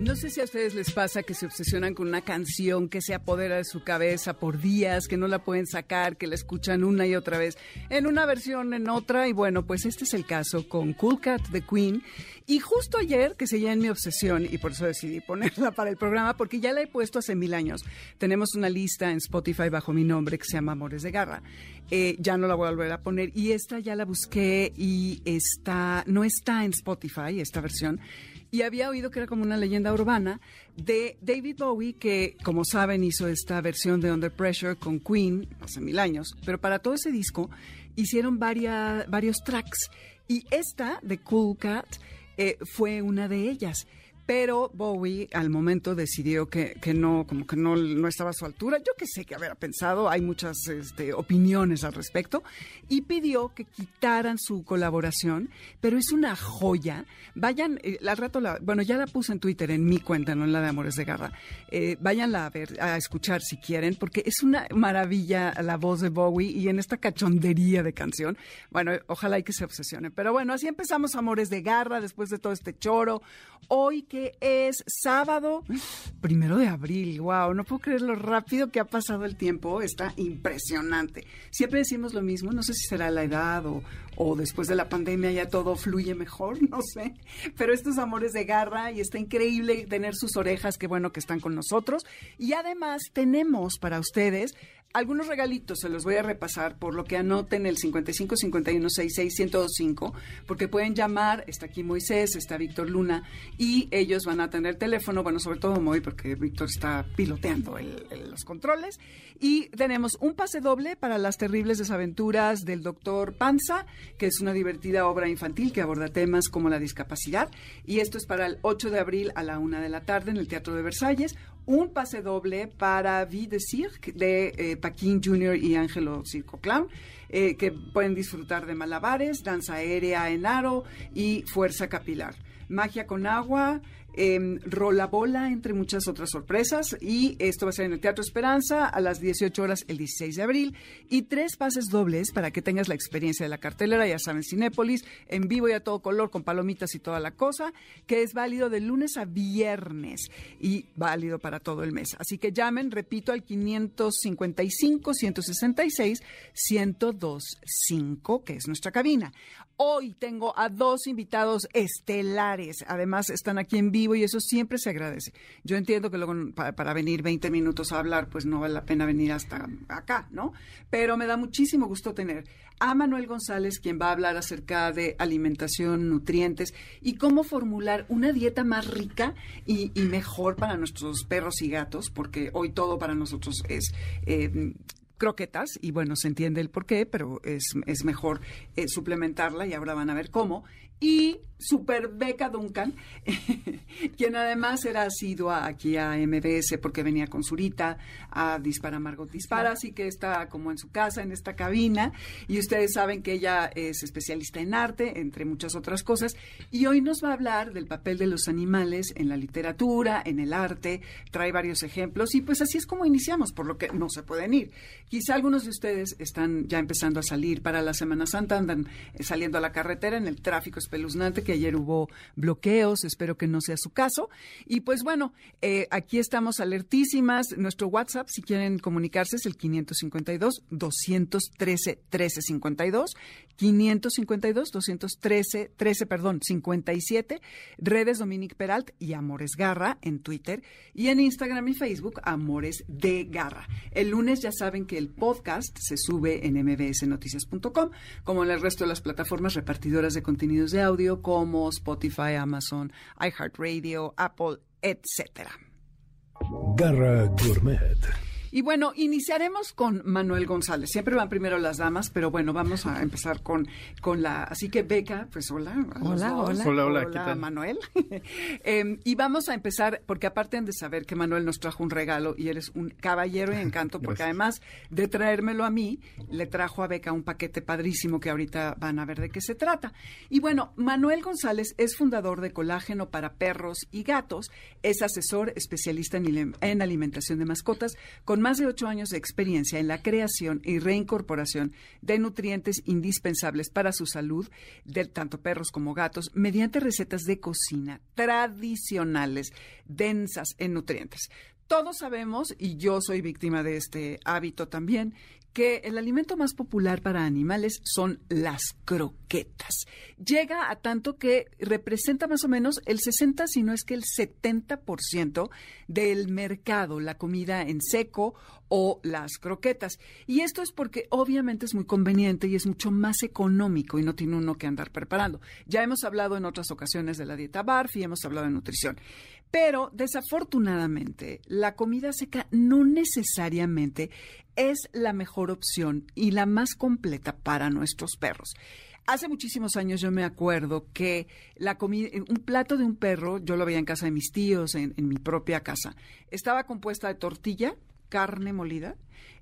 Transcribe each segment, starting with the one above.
No sé si a ustedes les pasa que se obsesionan con una canción que se apodera de su cabeza por días, que no la pueden sacar, que la escuchan una y otra vez, en una versión, en otra, y bueno, pues este es el caso con Cool Cat The Queen. Y justo ayer, que seguía en mi obsesión, y por eso decidí ponerla para el programa, porque ya la he puesto hace mil años. Tenemos una lista en Spotify bajo mi nombre que se llama Amores de Garra. Eh, ya no la voy a volver a poner. Y esta ya la busqué y está, no está en Spotify, esta versión y había oído que era como una leyenda urbana de David Bowie, que como saben hizo esta versión de Under Pressure con Queen hace mil años, pero para todo ese disco hicieron varios tracks. Y esta de Cool Cat eh, fue una de ellas pero Bowie al momento decidió que, que no, como que no, no, estaba a su altura. Yo que sé que haber pensado, hay muchas este, opiniones al respecto, y pidió que quitaran su colaboración, pero es una joya. Vayan, eh, al rato, la, bueno, ya la puse en Twitter, en mi cuenta, no en la de Amores de Garra. Eh, váyanla a ver, a escuchar si quieren, porque es una maravilla la voz de Bowie y en esta cachondería de canción. Bueno, ojalá y que se obsesione. Pero bueno, así empezamos Amores de Garra después de todo este choro. Hoy que es sábado primero de abril. Wow, no puedo creer lo rápido que ha pasado el tiempo. Está impresionante. Siempre decimos lo mismo. No sé si será la edad o, o después de la pandemia ya todo fluye mejor. No sé. Pero estos amores de garra y está increíble tener sus orejas. Qué bueno que están con nosotros. Y además tenemos para ustedes algunos regalitos se los voy a repasar por lo que anoten el 55 51 66 1025 porque pueden llamar, está aquí Moisés, está Víctor Luna y ellos van a tener teléfono, bueno, sobre todo Moy porque Víctor está piloteando los controles. Y tenemos un pase doble para las terribles desaventuras del doctor Panza, que es una divertida obra infantil que aborda temas como la discapacidad. Y esto es para el 8 de abril a la una de la tarde en el Teatro de Versalles. Un pase doble para Vie de Cirque de eh, Paquín Jr. y Ángelo Circo Clown, eh, que pueden disfrutar de malabares, danza aérea en aro y fuerza capilar. Magia con agua, eh, Rola Bola, entre muchas otras sorpresas. Y esto va a ser en el Teatro Esperanza a las 18 horas el 16 de abril. Y tres pases dobles para que tengas la experiencia de la cartelera, ya saben, Cinépolis, en vivo y a todo color, con palomitas y toda la cosa, que es válido de lunes a viernes y válido para todo el mes. Así que llamen, repito, al 555 166 1025, que es nuestra cabina. Hoy tengo a dos invitados estelares. Además, están aquí en vivo y eso siempre se agradece. Yo entiendo que luego para, venir 20 minutos a hablar, pues no vale la pena venir hasta acá, ¿no? Pero me da muchísimo gusto tener a Manuel González, quien va a hablar acerca de alimentación, nutrientes y cómo formular una dieta más rica y, mejor para nuestros perros y gatos, porque hoy todo para nosotros es eh, croquetas y bueno, se entiende el por qué, pero es, es mejor eh, suplementarla y ahora van a ver cómo. Y Super Beca Duncan, quien además era asidua aquí a MBS porque venía con Zurita a Dispara Margot Dispara, así que está como en su casa, en esta cabina, y ustedes saben que ella es especialista en arte, entre muchas otras cosas, y hoy nos va a hablar del papel de los animales en la literatura, en el arte, trae varios ejemplos, y pues así es como iniciamos, por lo que no se pueden ir. Quizá algunos de ustedes están ya empezando a salir para la Semana Santa, andan saliendo a la carretera en el tráfico espeluznante que ayer hubo bloqueos, espero que no sea su caso. Y pues bueno, eh, aquí estamos alertísimas. Nuestro WhatsApp, si quieren comunicarse, es el 552 213 1352 552 213 13, perdón, 57. Redes Dominic Peralt y Amores Garra en Twitter y en Instagram y Facebook Amores de Garra. El lunes ya saben que el podcast se sube en mbsnoticias.com, como en el resto de las plataformas repartidoras de contenidos de audio como Spotify, Amazon, iHeartRadio, Apple, etc. Garra Gourmet. Y bueno, iniciaremos con Manuel González. Siempre van primero las damas, pero bueno, vamos a empezar con, con la... Así que Beca, pues hola. Hola, hola. Hola, hola, ¿qué tal? Manuel. Em, y vamos a empezar, porque aparte han de saber que Manuel nos trajo un regalo y eres un caballero y encanto, porque además de traérmelo a mí, le trajo a Beca un paquete padrísimo que ahorita van a ver de qué se trata. Y bueno, Manuel González es fundador de Colágeno para Perros y Gatos, es asesor especialista en, en alimentación de mascotas, con con más de ocho años de experiencia en la creación y reincorporación de nutrientes indispensables para su salud, de tanto perros como gatos, mediante recetas de cocina tradicionales, densas en nutrientes. Todos sabemos, y yo soy víctima de este hábito también, que el alimento más popular para animales son las croquetas. Llega a tanto que representa más o menos el 60, si no es que el 70% del mercado, la comida en seco o las croquetas. Y esto es porque obviamente es muy conveniente y es mucho más económico y no tiene uno que andar preparando. Ya hemos hablado en otras ocasiones de la dieta Barfi, hemos hablado de nutrición. Pero desafortunadamente, la comida seca no necesariamente es la mejor opción y la más completa para nuestros perros. Hace muchísimos años yo me acuerdo que la comida, un plato de un perro, yo lo veía en casa de mis tíos, en, en mi propia casa, estaba compuesta de tortilla, carne molida,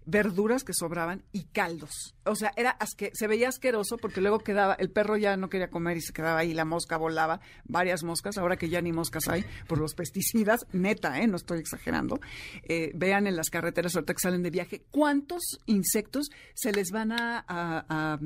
verduras que sobraban y caldos. O sea, era que se veía asqueroso porque luego quedaba, el perro ya no quería comer y se quedaba ahí, la mosca volaba, varias moscas, ahora que ya ni moscas hay por los pesticidas, neta, ¿eh? no estoy exagerando. Eh, vean en las carreteras ahorita que salen de viaje, cuántos insectos se les van a,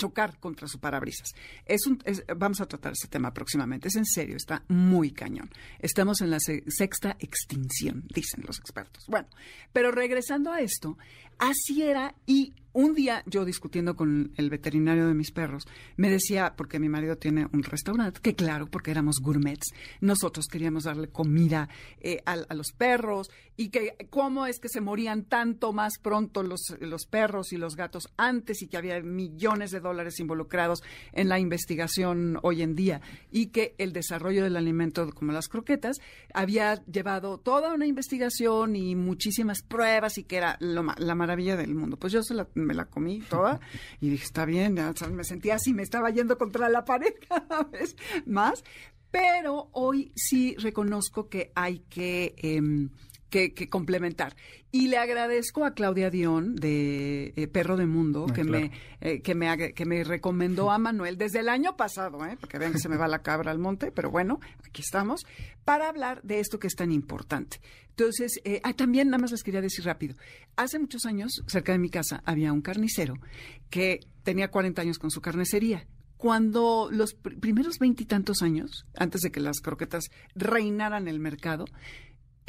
chocar contra su parabrisas. Es un, vamos a tratar este tema próximamente, es en serio, está muy cañón. Estamos en la sexta extinción, dicen los expertos. Bueno, pero regresando a esto, así era y un día yo discutiendo con el veterinario de mis perros, me decía, porque mi marido tiene un restaurante, que claro, porque éramos gourmets, nosotros queríamos darle comida eh, a, los perros y que cómo es que se morían tanto más pronto los, los perros y los gatos antes y que había millones de dólares involucrados en la investigación hoy en día y que el desarrollo del alimento como las croquetas había llevado toda una investigación y muchísimas pruebas y que era la maravilla del mundo. Pues yo se la me la comí toda y dije, está bien, me sentía así, me estaba yendo contra la pared cada vez más, pero hoy sí reconozco que hay que... Em, que, complementar. Y le agradezco a Claudia Dion de eh, Perro de Mundo ah, que, me, eh, que, me, que me recomendó a Manuel desde el año pasado, ¿eh? porque vean que se me va la cabra al monte, pero bueno, aquí estamos, para hablar de esto que es tan importante. Entonces, eh, ah, también nada más les quería decir rápido. Hace muchos años, cerca de mi casa, había un carnicero que tenía 40 años con su carnicería cuando los primeros veintitantos años, antes de que las croquetas reinaran el mercado,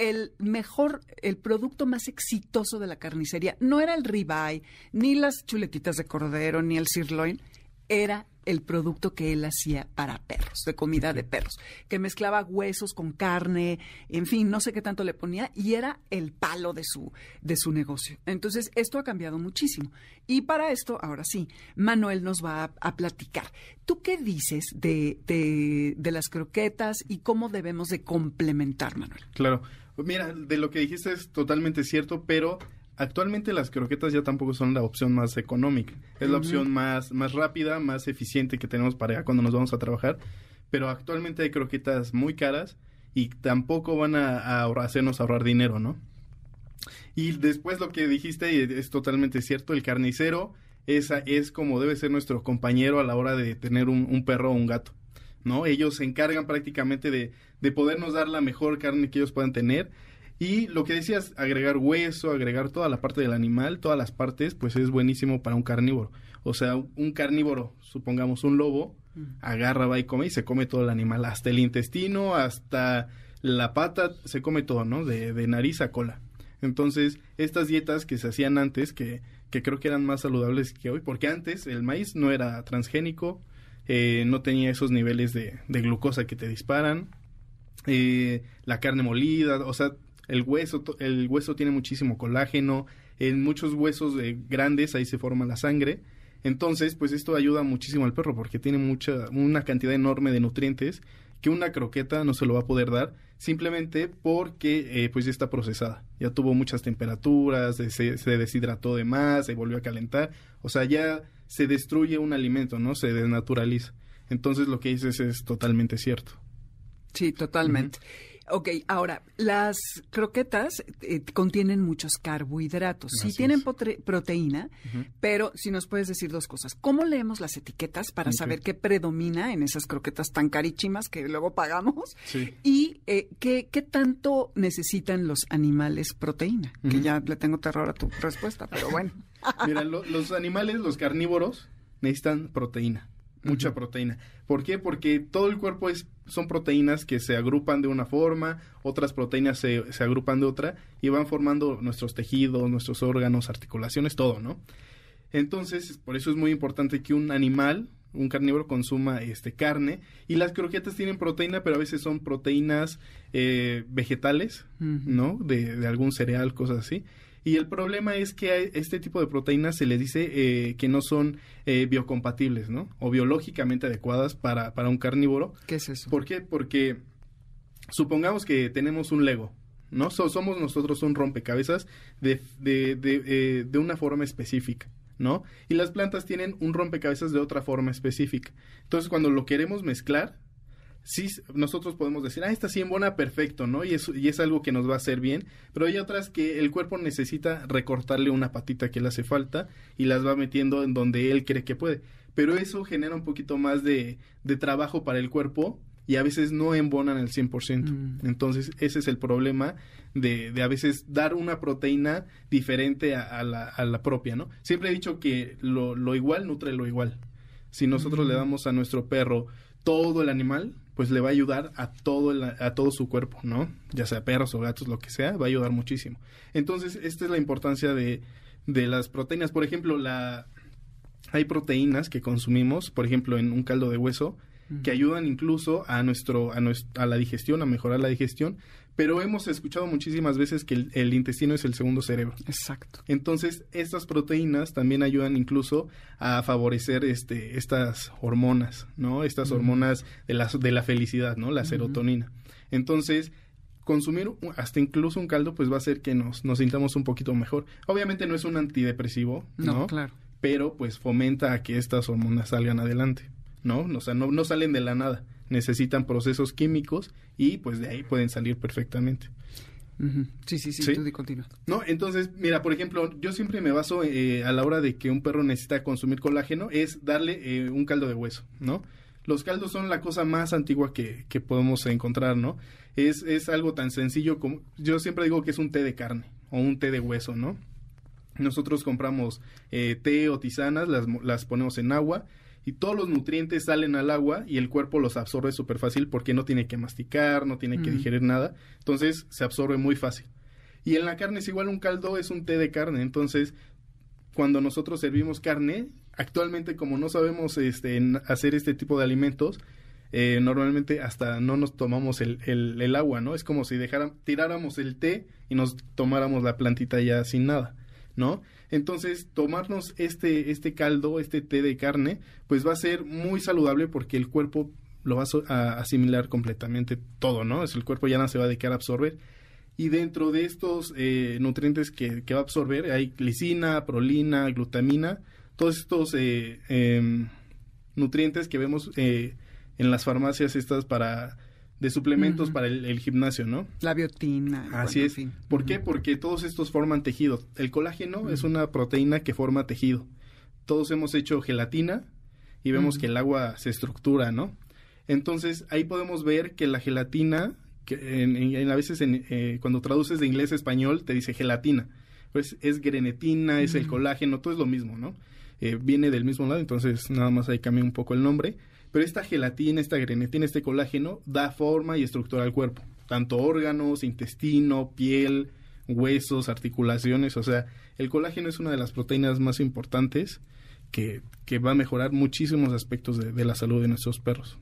el mejor, el producto más exitoso de la carnicería no era el ribeye, ni las chuletitas de cordero, ni el sirloin, era el producto que él hacía para perros, de comida de perros, que mezclaba huesos con carne, en fin, no sé qué tanto le ponía, y era el palo de su, de su negocio. Entonces, esto ha cambiado muchísimo. Y para esto, ahora sí, Manuel nos va a, a platicar. ¿Tú qué dices de, de, de las croquetas y cómo debemos de complementar, Manuel? Claro. Mira, de lo que dijiste es totalmente cierto, pero actualmente las croquetas ya tampoco son la opción más económica. Es la opción más, más rápida, más eficiente que tenemos para cuando nos vamos a trabajar. Pero actualmente hay croquetas muy caras y tampoco van a, hacernos ahorrar dinero, ¿no? Y después lo que dijiste es totalmente cierto, el carnicero esa es como debe ser nuestro compañero a la hora de tener un, un perro o un gato. ¿no? Ellos se encargan prácticamente de, de podernos dar la mejor carne que ellos puedan tener. Y lo que decías, agregar hueso, agregar toda la parte del animal, todas las partes, pues es buenísimo para un carnívoro. O sea, un carnívoro, supongamos un lobo, agarra, va y come y se come todo el animal, hasta el intestino, hasta la pata, se come todo, ¿no? De, de nariz a cola. Entonces, estas dietas que se hacían antes, que, que creo que eran más saludables que hoy, porque antes el maíz no era transgénico, eh, no tenía esos niveles de, glucosa que te disparan, eh, la carne molida, o sea, el hueso, el hueso tiene muchísimo colágeno, en muchos huesos eh, grandes ahí se forma la sangre, entonces pues esto ayuda muchísimo al perro porque tiene mucha, una cantidad enorme de nutrientes que una croqueta no se lo va a poder dar simplemente porque pues ya está procesada, ya tuvo muchas temperaturas, se, se deshidrató de más, se volvió a calentar, o sea, ya se destruye un alimento, ¿no? Se desnaturaliza. Entonces lo que dices es totalmente cierto. Sí, totalmente. Ok, ahora, las croquetas eh, contienen muchos carbohidratos. Sí tienen proteína, pero si nos puedes decir dos cosas. ¿Cómo leemos las etiquetas para saber qué predomina en esas croquetas tan carísimas que luego pagamos? Sí. Y eh, ¿qué, ¿qué, tanto necesitan los animales proteína? Que ya le tengo terror a tu respuesta, pero bueno. Mira, los animales, los carnívoros, necesitan proteína mucha proteína. ¿Por qué? Porque todo el cuerpo es, son proteínas que se agrupan de una forma, otras proteínas se, se agrupan de otra y van formando nuestros tejidos, nuestros órganos, articulaciones, todo, ¿no? Entonces, por eso es muy importante que un animal, un carnívoro consuma este carne y las croquetas tienen proteína, pero a veces son proteínas eh, vegetales, ¿no? De, de, algún cereal, cosas así. Y el problema es que a este tipo de proteínas se les dice eh, que no son eh, biocompatibles, ¿no? O biológicamente adecuadas para, para un carnívoro. ¿Qué es eso? ¿Por qué? Porque supongamos que tenemos un Lego, ¿no? somos nosotros un rompecabezas de, de, de, eh, de una forma específica. ¿no? Y las plantas tienen un rompecabezas de otra forma específica. Entonces, cuando lo queremos mezclar, sí nosotros podemos decir, ah, esta sí embona perfecto, ¿no? Y es, y es algo que nos va a hacer bien, pero hay otras que el cuerpo necesita recortarle una patita que le hace falta y las va metiendo en donde él cree que puede. Pero eso genera un poquito más de, de trabajo para el cuerpo y a veces no embonan el 100%. Mm. Entonces, ese es el problema de, de, a veces dar una proteína diferente a, la, a la propia, ¿no? Siempre he dicho que lo, lo igual nutre lo igual. Si nosotros le mm. damos a nuestro perro todo el animal, pues le va a ayudar a todo, a todo su cuerpo, ¿no? Ya sea perros o gatos, lo que sea, va a ayudar muchísimo. Entonces, esta es la importancia de, de las proteínas. Por ejemplo, la, hay proteínas que consumimos, por ejemplo, en un caldo de hueso, que ayudan incluso a nuestro, a nuestra, a la digestión, a mejorar la digestión, pero hemos escuchado muchísimas veces que el, intestino es el segundo cerebro. Exacto. Entonces, estas proteínas también ayudan incluso a favorecer este, estas hormonas, ¿no? Estas hormonas de la, de la felicidad, ¿no? La serotonina. Entonces, consumir hasta incluso un caldo, pues va a hacer que nos, nos sintamos un poquito mejor. Obviamente no es un antidepresivo, ¿no? No, claro. Pero pues fomenta a que estas hormonas salgan adelante, ¿no? O sea, no, no salen de la nada necesitan procesos químicos y pues de ahí pueden salir perfectamente. sí, sí, sí, tú continúa. No, entonces, mira, por ejemplo, yo siempre me baso eh, a la hora de que un perro necesita consumir colágeno, es darle eh, un caldo de hueso, ¿no? Los caldos son la cosa más antigua que, que podemos encontrar, ¿no? Es, es algo tan sencillo como, yo siempre digo que es un té de carne o un té de hueso, ¿no? Nosotros compramos eh, té o tisanas, las, las ponemos en agua, y todos los nutrientes salen al agua y el cuerpo los absorbe súper fácil porque no tiene que masticar, no tiene que digerir nada, entonces se absorbe muy fácil. Y en la carne es igual un caldo, es un té de carne, entonces cuando nosotros servimos carne, actualmente como no sabemos este, hacer este tipo de alimentos, eh, normalmente hasta no nos tomamos el, el, agua, ¿no? Es como si dejara, tiráramos el té y nos tomáramos la plantita ya sin nada, ¿no? Entonces, tomarnos este, este caldo, este té de carne, pues va a ser muy saludable porque el cuerpo lo va a asimilar completamente todo, ¿no? Es el cuerpo ya no se va a dedicar a absorber. Y dentro de estos eh, nutrientes que, va a absorber hay glicina, prolina, glutamina, todos estos eh, em, nutrientes que vemos eh, en las farmacias estas para de suplementos para el, gimnasio, ¿no? La biotina. Así es. ¿Por qué? Porque todos estos forman tejido. El colágeno es una proteína que forma tejido. Todos hemos hecho gelatina y vemos que el agua se estructura, ¿no? Entonces ahí podemos ver que la gelatina, que en, a veces eh, cuando traduces de inglés a español te dice gelatina, pues es grenetina, es el colágeno, todo es lo mismo, ¿no? Eh, viene del mismo lado, entonces nada más ahí cambia un poco el nombre pero esta gelatina, esta grenetina, este colágeno da forma y estructura al cuerpo, tanto órganos, intestino, piel, huesos, articulaciones, o sea, el colágeno es una de las proteínas más importantes que, que va a mejorar muchísimos aspectos de, de la salud de nuestros perros.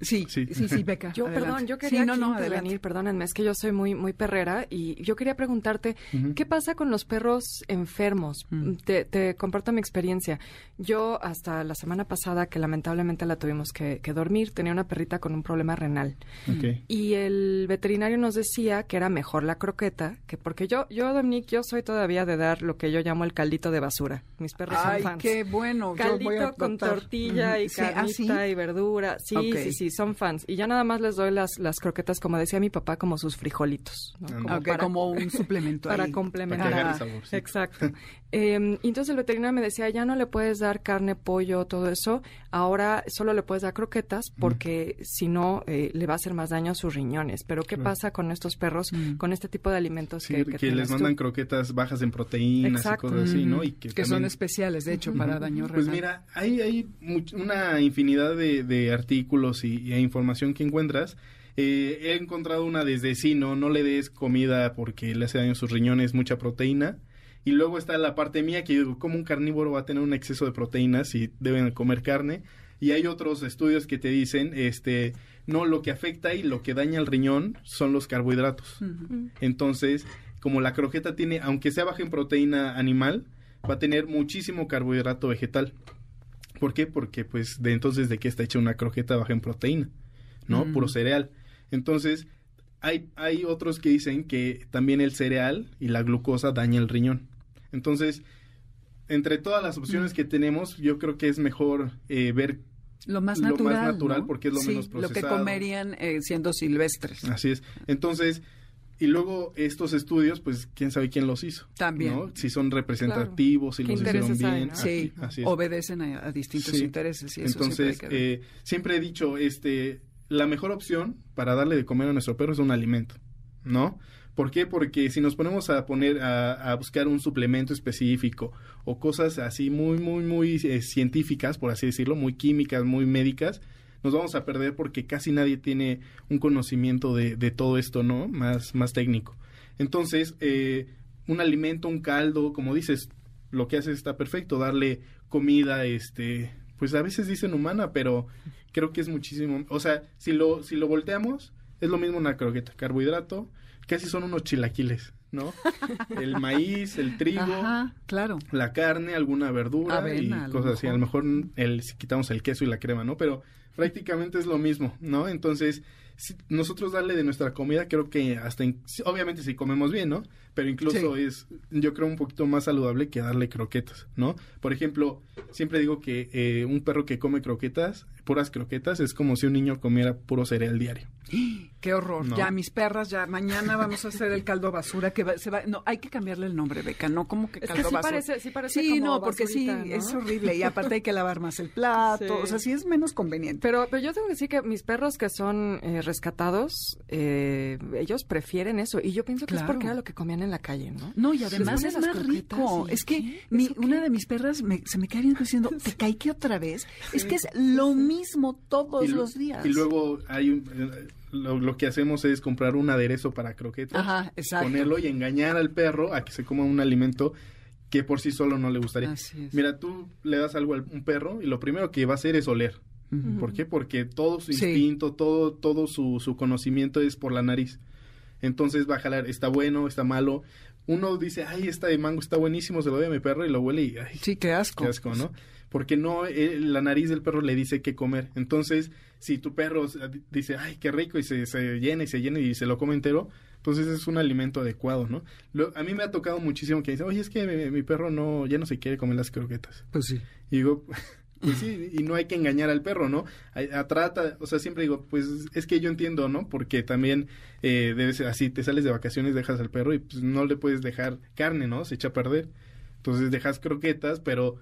Sí, sí, sí, Beca. Yo, perdón, yo quería no, no, intervenir, perdónenme, es que yo soy muy, muy perrera y yo quería preguntarte, ¿qué pasa con los perros enfermos? Mm. te, comparto mi experiencia. Yo hasta la semana pasada, que lamentablemente la tuvimos que, dormir, tenía una perrita con un problema renal. Y el veterinario nos decía que era mejor la croqueta, que porque yo, yo, Dominique, yo soy todavía de dar lo que yo llamo el caldito de basura. Mis perros Ay, son fans. qué bueno. Caldito con tortilla y ah, carnita y verdura. Sí, sí, sí son fans. Y ya nada más les doy las, las croquetas, como decía mi papá, como sus frijolitos. ¿no? Como, para, como un suplemento. Para complementar. Exacto. Eh, entonces el veterinario me decía, ya no le puedes dar carne, pollo, todo eso. Ahora solo le puedes dar croquetas porque si no eh, le va a hacer más daño a sus riñones. Pero ¿qué pasa con estos perros, con este tipo de alimentos que, que, les mandan croquetas bajas en proteínas y cosas así, ¿no? Y que, son especiales, de hecho, para daño renal. Pues mira, hay, hay una infinidad de, artículos y, información que encuentras. Eh, he encontrado una desde sí, ¿no? No le des comida porque le hace daño a sus riñones, mucha proteína. Y luego está la parte mía que digo, ¿cómo un carnívoro va a tener un exceso de proteínas y deben comer carne? Y hay otros estudios que te dicen, este, no, lo que afecta y lo que daña el riñón son los carbohidratos. Entonces, como la croqueta tiene, aunque sea baja en proteína animal, va a tener muchísimo carbohidrato vegetal. ¿Por qué? Porque pues de entonces de qué está hecha una croqueta baja en proteína, ¿no? Puro cereal. Entonces, hay, hay otros que dicen que también el cereal y la glucosa daña el riñón. Entonces, entre todas las opciones que tenemos, yo creo que es mejor eh, ver lo más natural, natural porque es lo menos procesado. Lo que comerían eh, siendo silvestres. Así es. Entonces, y luego estos estudios, pues quién sabe quién los hizo. También. Si son representativos, si los hicieron bien. Sí, obedecen a, distintos intereses. Y Entonces, siempre, eh, siempre he dicho, este, la mejor opción para darle de comer a nuestro perro es un alimento, ¿no? ¿Por qué? Porque si nos ponemos a poner, a, buscar un suplemento específico o cosas así muy, muy, muy eh, científicas, por así decirlo, muy químicas, muy médicas, nos vamos a perder porque casi nadie tiene un conocimiento de, de todo esto, ¿no? Más, más técnico. Entonces, eh, un alimento, un caldo, como dices, lo que hace está perfecto, darle comida, este, pues a veces dicen humana, pero creo que es muchísimo, o sea, si lo, si lo volteamos, es lo mismo una croqueta, carbohidrato, casi son unos chilaquiles, ¿no? El maíz, el trigo, claro. la carne, alguna verdura y cosas así. A lo mejor el, si quitamos el queso y la crema, ¿no? Pero prácticamente es lo mismo, ¿no? Entonces, si nosotros darle de nuestra comida, creo que hasta, obviamente si comemos bien, ¿no? Pero incluso es, yo creo, un poquito más saludable que darle croquetas, ¿no? Por ejemplo, siempre digo que eh, un perro que come croquetas, puras croquetas, es como si un niño comiera puro cereal diario. Qué horror. Ya mis perras, ya mañana vamos a hacer el caldo basura que se va. No, hay que cambiarle el nombre, Beca, no como que caldo basura. Parece, sí, parece sí no, porque sí, es horrible y aparte hay que lavar más el plato, o sea, sí es menos conveniente. Pero, pero yo tengo que decir que mis perros que son eh, rescatados, eh, ellos prefieren eso y yo pienso que es porque era lo que comían en la calle, ¿no? No, y además es más rico. Es que una de mis perras se me cae bien diciendo, ¿te cae que otra vez? Es que es lo mismo todos los días. Y luego hay un eh, lo, que hacemos es comprar un aderezo para croquetas, ponerlo y engañar al perro a que se coma un alimento que por sí solo no le gustaría. Mira, tú le das algo a un perro y lo primero que va a hacer es oler. ¿Por qué? Porque todo su instinto, todo, todo su, su, conocimiento es por la nariz. Entonces va a jalar, está bueno, está malo. Uno dice, ay, esta de mango está buenísimo, se lo doy a mi perro y lo huele y... Ay, sí, qué asco. Qué asco, ¿no? Porque no, eh, la nariz del perro le dice qué comer. Entonces, si tu perro dice, ay, qué rico, y se, se llena y se llena y se lo come entero, entonces es un alimento adecuado, ¿no? a mí me ha tocado muchísimo que dicen, oye, es que mi, perro no, ya no se quiere comer las croquetas. Pues sí. Y digo, pues sí, y no hay que engañar al perro, ¿no? A, trata, o sea, siempre digo, pues es que yo entiendo, ¿no? Porque también eh, debe ser así, te sales de vacaciones, dejas al perro y pues no le puedes dejar carne, ¿no? Se echa a perder. Entonces dejas croquetas, pero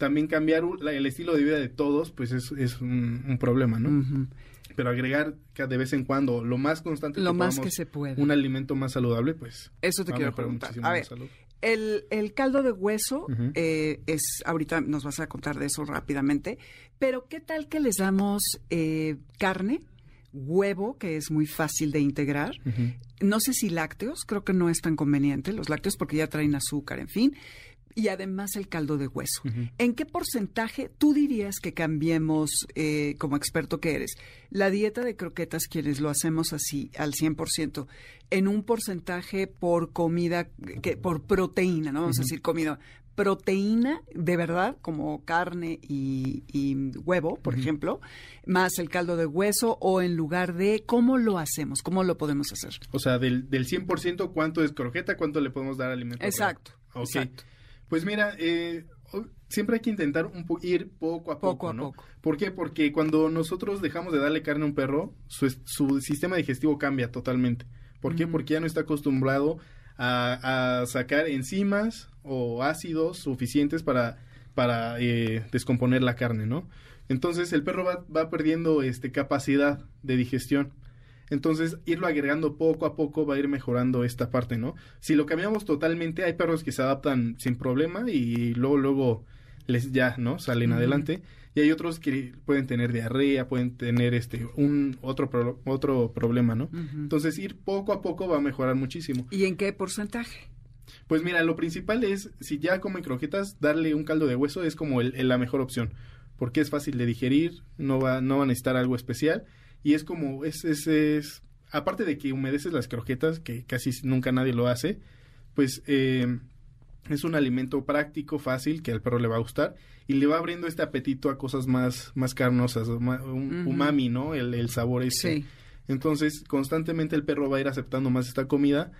también cambiar el estilo de vida de todos, pues es, es un, problema, ¿no? Pero agregar de vez en cuando, lo más constante lo más que se puede. un alimento más saludable, pues... Eso te quiero preguntar. A ver, el, el, caldo de hueso eh, es, ahorita nos vas a contar de eso rápidamente, pero ¿qué tal que les damos eh, carne? huevo, que es muy fácil de integrar. No sé si lácteos, creo que no es tan conveniente los lácteos porque ya traen azúcar, en fin y además el caldo de hueso. ¿En qué porcentaje tú dirías que cambiemos, eh, como experto que eres, la dieta de croquetas, quienes lo hacemos así al 100%, en un porcentaje por comida, que, por proteína, ¿no? Vamos a decir comida, proteína de verdad, como carne y, huevo, por ejemplo, más el caldo de hueso, o en lugar de, ¿cómo lo hacemos? ¿Cómo lo podemos hacer? O sea, del, del 100%, ¿cuánto es croqueta? ¿Cuánto le podemos dar alimento? Exacto. Exacto. Pues mira, eh, siempre hay que intentar un ir poco a poco, ¿no? ¿Por qué? Porque cuando nosotros dejamos de darle carne a un perro, su, sistema digestivo cambia totalmente. ¿Por qué? Porque ya no está acostumbrado a, sacar enzimas o ácidos suficientes para, para eh, descomponer la carne, ¿no? Entonces el perro va, va perdiendo este, capacidad de digestión. Entonces, irlo agregando poco a poco va a ir mejorando esta parte, ¿no? Si lo cambiamos totalmente, hay perros que se adaptan sin problema y luego, luego les ya, ¿no? Salen adelante. Y hay otros que pueden tener diarrea, pueden tener este un otro otro problema, ¿no? Entonces, ir poco a poco va a mejorar muchísimo. ¿Y en qué porcentaje? Pues mira, lo principal es, si ya comen croquetas, darle un caldo de hueso es como el, la mejor opción, porque es fácil de digerir, no va, no va a necesitar algo especial y es como, es, es, es, aparte de que humedeces las croquetas, que casi nunca nadie lo hace, pues eh, es un alimento práctico, fácil, que al perro le va a gustar y le va abriendo este apetito a cosas más, más carnosas, un umami, ¿no? El, el sabor ese. Sí. Entonces, constantemente el perro va a ir aceptando más esta comida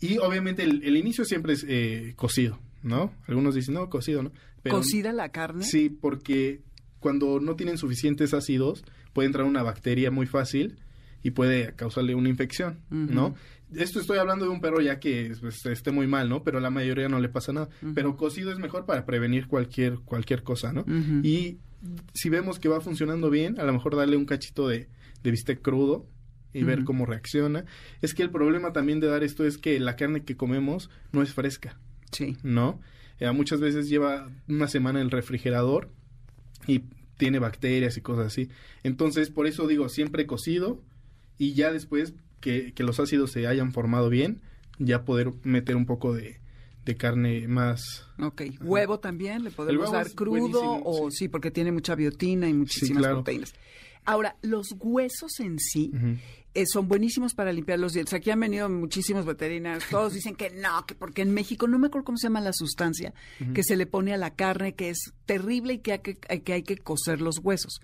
y obviamente el, inicio siempre es eh, cocido, ¿no? Algunos dicen, no, cocido, ¿no? ¿Cocida la carne? Sí, porque cuando no tienen suficientes ácidos, puede entrar una bacteria muy fácil y puede causarle una infección, ¿no? Esto estoy hablando de un perro ya que pues, esté muy mal, ¿no? Pero a la mayoría no le pasa nada. Pero cocido es mejor para prevenir cualquier, cualquier cosa, ¿no? Y si vemos que va funcionando bien, a lo mejor darle un cachito de, de bistec crudo y ver cómo reacciona. Es que el problema también de dar esto es que la carne que comemos no es fresca. Sí. ¿No? Eh, muchas veces lleva una semana en el refrigerador y tiene bacterias y cosas así. Entonces, por eso digo, siempre cocido y ya después que, los ácidos se hayan formado bien, ya poder meter un poco de, carne más. Ok, huevo también le podemos dar crudo o sí. porque tiene mucha biotina y muchísimas proteínas. Ahora, los huesos en sí, eh, son buenísimos para limpiar los dientes. Aquí han venido muchísimos veterinarios, todos dicen que no, que porque en México, no me acuerdo cómo se llama la sustancia que se le pone a la carne, que es terrible y que hay que, que, hay que coser los huesos.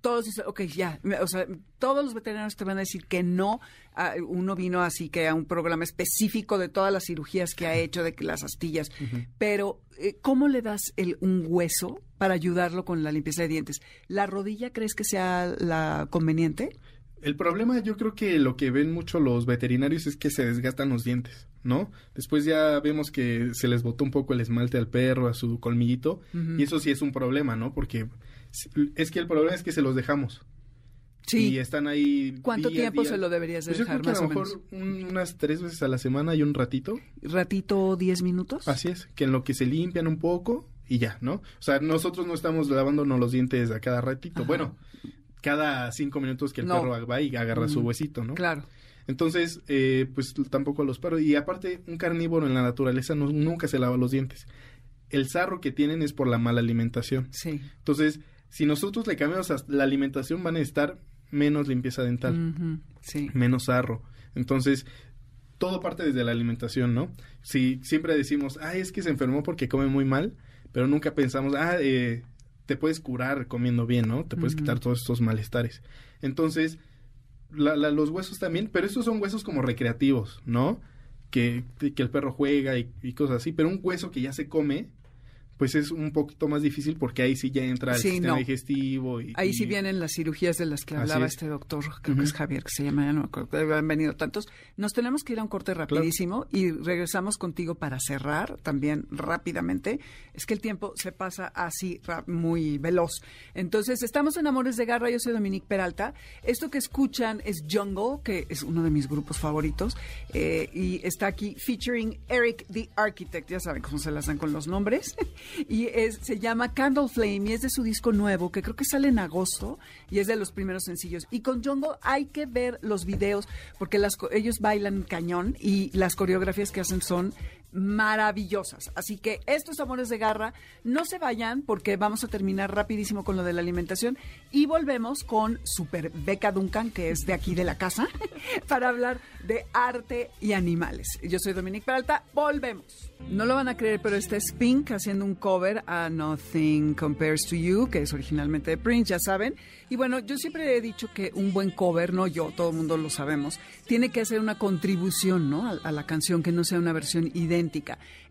Todos dicen, ok, ya, o sea, todos los veterinarios te van a decir que no. Ah, uno vino así que a un programa específico de todas las cirugías que ha hecho, de que las astillas, pero eh, ¿cómo le das el, un hueso para ayudarlo con la limpieza de dientes? ¿La rodilla crees que sea la conveniente? El problema yo creo que lo que ven mucho los veterinarios es que se desgastan los dientes, ¿no? Después ya vemos que se les botó un poco el esmalte al perro, a su colmillito, y eso sí es un problema, ¿no? Porque es que el problema es que se los dejamos. Sí. Y están ahí. ¿Cuánto tiempo se lo deberías pues dejar, a lo mejor unas tres veces a la semana y un ratito. ¿Ratito diez minutos? Así es, que en lo que se limpian un poco y ya, ¿no? O sea, nosotros no estamos lavándonos los dientes a cada ratito. Bueno, cada cinco minutos que el perro va y agarra su huesito, ¿no? Claro. Entonces, eh, pues tampoco los perros. Y aparte, un carnívoro en la naturaleza nunca se lava los dientes. El sarro que tienen es por la mala alimentación. Sí. Entonces, si nosotros le cambiamos la alimentación, van a estar menos limpieza dental. Sí. Menos sarro. Entonces, todo parte desde la alimentación, ¿no? Si siempre decimos, ay, es que se enfermó porque come muy mal, pero nunca pensamos, ah, eh, te puedes curar comiendo bien, ¿no? Te puedes quitar todos estos malestares. Entonces, los huesos también, pero estos son huesos como recreativos, ¿no? Que, que el perro juega y, y, cosas así, pero un hueso que ya se come, pues es un poquito más difícil porque ahí sí ya entra el sistema digestivo. Y, ahí sí vienen las cirugías de las que hablaba este doctor, creo que es Javier, que se llama, no han venido tantos. Nos tenemos que ir a un corte rapidísimo y regresamos contigo para cerrar también rápidamente. Es que el tiempo se pasa así muy veloz. Entonces, estamos en Amores de Garra, yo soy Dominique Peralta. Esto que escuchan es Jungle, que es uno de mis grupos favoritos, eh, y está aquí featuring Eric the Architect, ya saben cómo se las dan con los nombres. Y es, se llama Candle Flame y es de su disco nuevo que creo que sale en agosto y es de los primeros sencillos. Y con Jungle hay que ver los videos porque las, ellos bailan cañón y las coreografías que hacen son maravillosas. Así que estos amores de garra, no se vayan porque vamos a terminar rapidísimo con lo de la alimentación y volvemos con Super Beca Duncan, que es de aquí de la casa, para hablar de arte y animales. Yo soy Dominique Peralta, volvemos. No lo van a creer, pero este es Pink haciendo un cover a Nothing Compares to You, que es originalmente de Prince, ya saben. Y bueno, yo siempre he dicho que un buen cover, no yo, todo el mundo lo sabemos, tiene que hacer una contribución ¿no? a, a la canción, que no sea una versión idéntica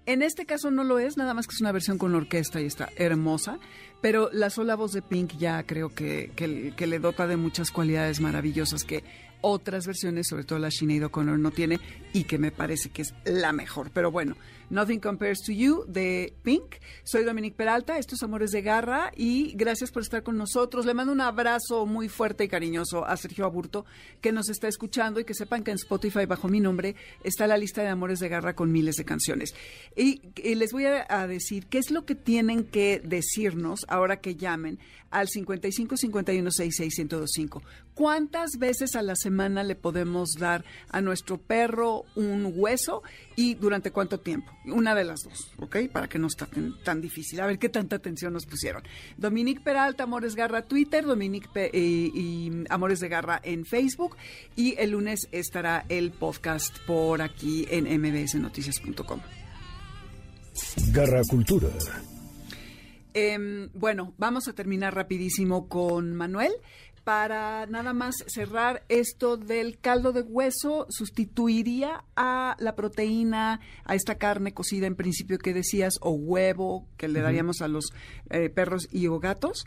En este caso no lo es, nada más que es una versión con orquesta y está hermosa, pero la sola voz de Pink ya creo que, que le dota de muchas cualidades maravillosas que otras versiones, sobre todo la Sinead O'Connor, no tiene y que me parece que es la mejor. Pero bueno, Nothing Compares to You de Pink. Soy Dominique Peralta, estos Amores de Garra y gracias por estar con nosotros. Le mando un abrazo muy fuerte y cariñoso a Sergio Aburto que nos está escuchando y que sepan que en Spotify bajo mi nombre está la lista de Amores de Garra con miles de canciones. Y, les voy a, a decir qué es lo que tienen que decirnos ahora que llamen al 55 51 66 1025. ¿Cuántas veces a la semana le podemos dar a nuestro perro un hueso y durante cuánto tiempo? Una de las dos, ¿ok? Para que no esté tan, difícil. A ver qué tanta atención nos pusieron. Dominique Peralta, Amores Garra, Twitter, Dominique y Amores de Garra en Facebook. Y el lunes estará el podcast por aquí en mbsnoticias.com. Garra Cultura. Em, bueno, vamos a terminar rapidísimo con Manuel para nada más cerrar esto del caldo de hueso, sustituiría a la proteína, a esta carne cocida en principio que decías, o huevo que le daríamos a los eh, perros y o gatos.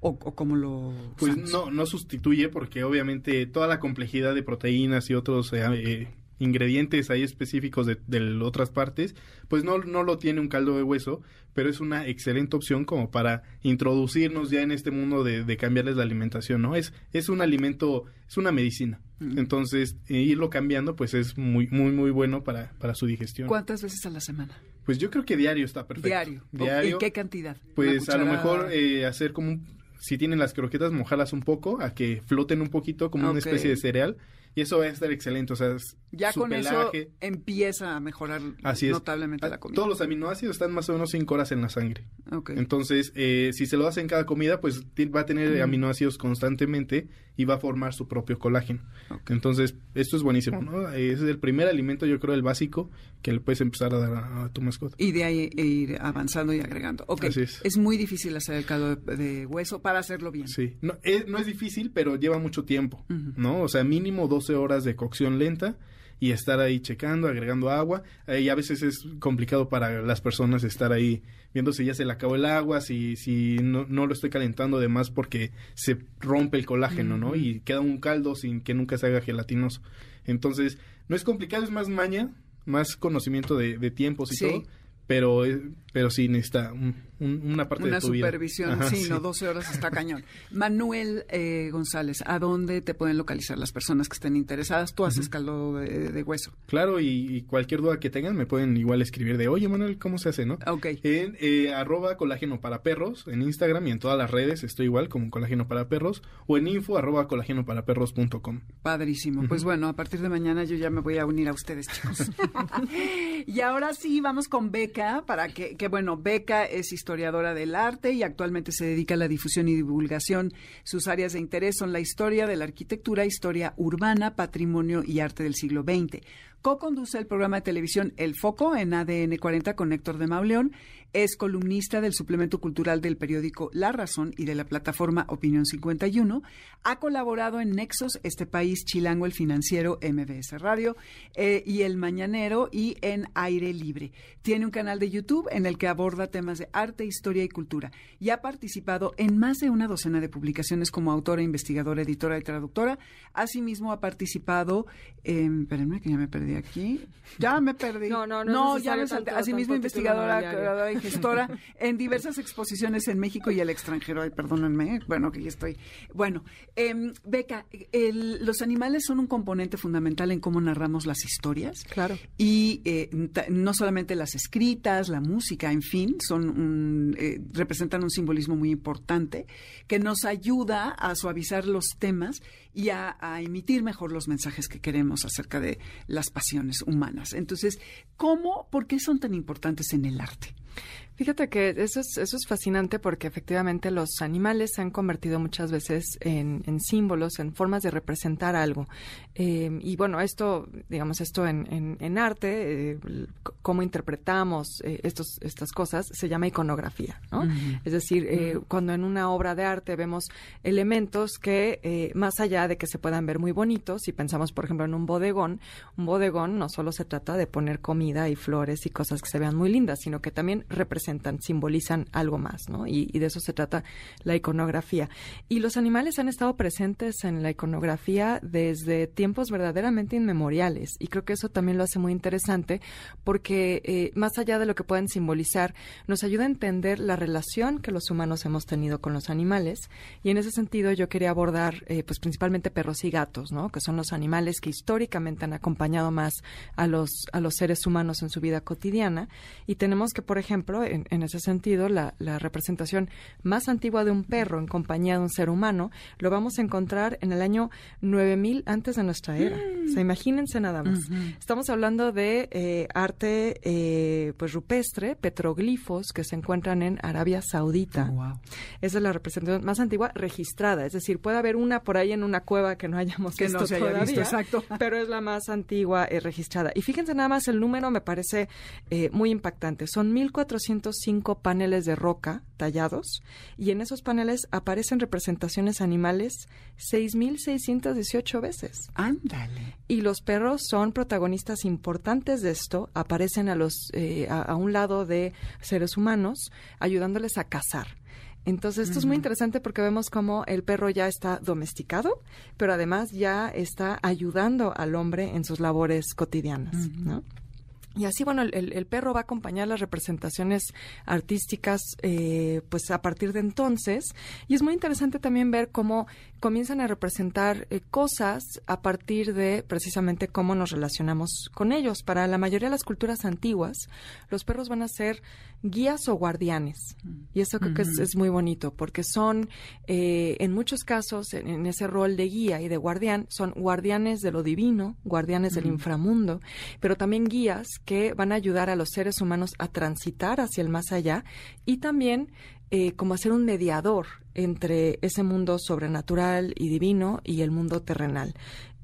O, como lo pues no no sustituye porque obviamente toda la complejidad de proteínas y otros eh, eh, ingredientes ahí específicos de, otras partes, pues no, no lo tiene un caldo de hueso, pero es una excelente opción como para introducirnos ya en este mundo de, cambiarles la alimentación, ¿no? Es, es un alimento, es una medicina. Entonces, eh, irlo cambiando, pues es muy, muy, muy bueno para, para su digestión. ¿Cuántas veces a la semana? Pues yo creo que diario está perfecto. Diario. ¿En qué cantidad? Pues a lo mejor eh, hacer como si tienen las croquetas, mojarlas un poco, a que floten un poquito como una especie de cereal y eso va a estar excelente. O sea, ya con eso empieza a mejorar notablemente la comida. Todos los aminoácidos están más o menos 5 horas en la sangre. Entonces, eh, si se lo hace en cada comida, pues va a tener aminoácidos constantemente y va a formar su propio colágeno. Entonces, esto es buenísimo, ¿no? Es el primer alimento, yo creo, el básico que le puedes empezar a dar a, tu mascota. Y de ahí e ir avanzando y agregando. Ok, es. es. muy difícil hacer el caldo de, hueso para hacerlo bien. Sí, no es, no es difícil, pero lleva mucho tiempo, ¿no? O sea, mínimo 12 horas de cocción lenta y estar ahí checando, agregando agua. y a veces es complicado para las personas estar ahí viendo si ya se le acabó el agua, si, si no, no lo estoy calentando de más porque se rompe el colágeno, ¿no? Y queda un caldo sin que nunca se haga gelatinoso. Entonces, no es complicado, es más maña, más conocimiento de, de tiempos y todo pero pero sí necesita una parte de tu supervisión sí, no 12 horas está cañón. Manuel eh, González a dónde te pueden localizar las personas que estén interesadas tú haces caldo de, hueso. Claro y, cualquier duda que tengan me pueden igual escribir de oye Manuel cómo se hace no Ok. en eh, arroba colágeno para perros en Instagram y en todas las redes estoy igual como colágeno para perros o en info arroba colágeno para perros.com padrísimo. Pues bueno a partir de mañana yo ya me voy a unir a ustedes chicos. Y ahora sí vamos con Beck para que, que, bueno, Beca es historiadora del arte y actualmente se dedica a la difusión y divulgación. Sus áreas de interés son la historia de la arquitectura, historia urbana, patrimonio y arte del siglo XX. Co-conduce el programa de televisión El Foco en ADN 40 con Héctor de Mauleón. Es columnista del suplemento cultural del periódico La Razón y de la plataforma Opinión 51. Ha colaborado en Nexos, Este País, Chilango, El Financiero, MBS Radio eh, y El Mañanero y en Aire Libre. Tiene un canal de YouTube en el que aborda temas de arte, historia y cultura y ha participado en más de una docena de publicaciones como autora, investigadora, editora y traductora. Asimismo, ha participado, en... espérenme que ya me perdí aquí. Ya me perdí. No, no, no. No, ya me salté. Asimismo, investigadora, creadora y gestora en diversas exposiciones en México y el extranjero. Ay, perdónenme. Bueno, que ya estoy. Bueno, eh, Beca, los animales son un componente fundamental en cómo narramos las historias. Claro. Y eh, no solamente las escritas, la música, en fin, son eh, representan un simbolismo muy importante que nos ayuda a suavizar los temas y a, emitir mejor los mensajes que queremos acerca de las pasiones humanas. Entonces, ¿cómo, por qué son tan importantes en el arte? Fíjate que eso es, eso es fascinante porque efectivamente los animales se han convertido muchas veces en, símbolos, en formas de representar algo. Eh, y bueno, esto, digamos, esto en, en, arte, eh, cómo interpretamos eh, estos, estas cosas, se llama iconografía, ¿no? Es decir, cuando en una obra de arte vemos elementos que, más allá de que se puedan ver muy bonitos, si pensamos, por ejemplo, en un bodegón, un bodegón no solo se trata de poner comida y flores y cosas que se vean muy lindas, sino que también representan simbolizan algo más, ¿no? Y, de eso se trata la iconografía. Y los animales han estado presentes en la iconografía desde tiempos verdaderamente inmemoriales. Y creo que eso también lo hace muy interesante porque eh, más allá de lo que pueden simbolizar, nos ayuda a entender la relación que los humanos hemos tenido con los animales. Y en ese sentido yo quería abordar, eh, pues principalmente perros y gatos, ¿no? Que son los animales que históricamente han acompañado más a los, a los seres humanos en su vida cotidiana. Y tenemos que, por ejemplo, en, ese sentido, la, representación más antigua de un perro en compañía de un ser humano lo vamos a encontrar en el año 9000 antes de nuestra era. O sea, imagínense nada más. Estamos hablando de eh, arte eh, pues rupestre, petroglifos que se encuentran en Arabia Saudita. Oh, Esa es la representación más antigua registrada. Es decir, puede haber una por ahí en una cueva que no hayamos visto todavía, exacto. pero es la más antigua eh, registrada. Y fíjense nada más, el número me parece muy impactante. Son 1400 cinco paneles de roca tallados y en esos paneles aparecen representaciones animales 6.618 veces. Ándale. Y los perros son protagonistas importantes de esto, aparecen a, los, eh, a, un lado de seres humanos ayudándoles a cazar. Entonces, esto es muy interesante porque vemos cómo el perro ya está domesticado, pero además ya está ayudando al hombre en sus labores cotidianas, ¿no? Y así, bueno, el, perro va a acompañar las representaciones artísticas, eh, pues a partir de entonces. Y es muy interesante también ver cómo comienzan a representar eh, cosas a partir de precisamente cómo nos relacionamos con ellos. Para la mayoría de las culturas antiguas, los perros van a ser guías o guardianes. Y eso creo que es, muy bonito, porque son, eh, en muchos casos, en, ese rol de guía y de guardián, son guardianes de lo divino, guardianes del inframundo, pero también guías que van a ayudar a los seres humanos a transitar hacia el más allá y también eh, como hacer un mediador entre ese mundo sobrenatural y divino y el mundo terrenal.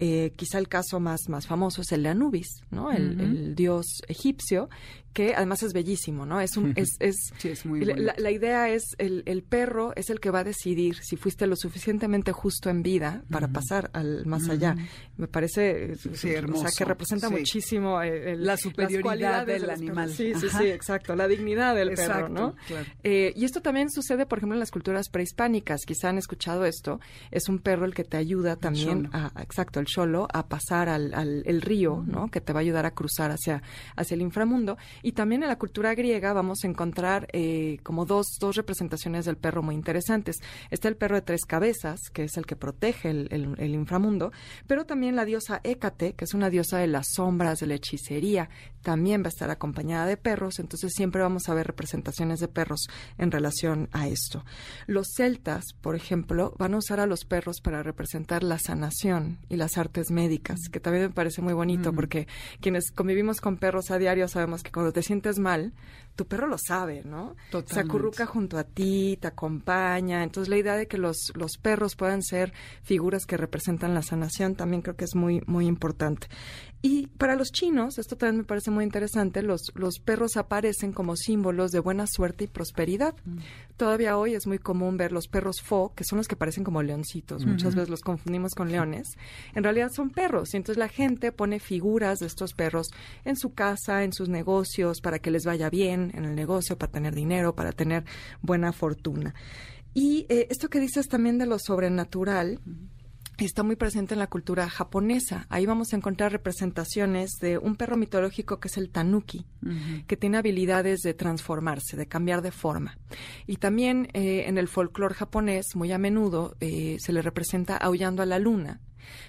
Eh, quizá el caso más, más famoso es el de Anubis, ¿no? El, dios egipcio, que además es bellísimo, ¿no? Es un, es, es, la, idea es el, el, perro es el que va a decidir si fuiste lo suficientemente justo en vida para pasar al más allá. Me parece, hermoso. o sea, que representa muchísimo la superioridad del animal. Sí, sí, sí, exacto, la dignidad del perro, ¿no? Eh, y esto también sucede, por ejemplo, en las culturas prehispánicas. Quizá han escuchado esto. Es un perro el que te ayuda también a, exacto, el cholo, a pasar al, al el río, ¿no? Que te va a ayudar a cruzar hacia, hacia el inframundo. Y también en la cultura griega vamos a encontrar eh, como dos, dos representaciones del perro muy interesantes. Está el perro de tres cabezas, que es el que protege el, el, inframundo, pero también la diosa Hécate, que es una diosa de las sombras, de la hechicería, también va a estar acompañada de perros, entonces siempre vamos a ver representaciones de perros en relación a esto. Los celtas, por ejemplo, van a usar a los perros para representar la sanación y las artes médicas, que también me parece muy bonito, porque quienes convivimos con perros a diario sabemos que cuando te sientes mal, tu perro lo sabe, ¿no? Se acurruca junto a ti, te acompaña. Entonces, la idea de que los, los perros puedan ser figuras que representan la sanación también creo que es muy, muy importante. Y para los chinos, esto también me parece muy interesante, los, los perros aparecen como símbolos de buena suerte y prosperidad. Mm. Todavía hoy es muy común ver los perros fo, que son los que parecen como leoncitos. Muchas veces los confundimos con leones. En realidad son perros. Y entonces la gente pone figuras de estos perros en su casa, en sus negocios, para que les vaya bien en el negocio, para tener dinero, para tener buena fortuna. Y eh, esto que dices también de lo sobrenatural, está muy presente en la cultura japonesa. Ahí vamos a encontrar representaciones de un perro mitológico que es el tanuki, que tiene habilidades de transformarse, de cambiar de forma. Y también eh, en el folclore japonés, muy a menudo, eh, se le representa aullando a la luna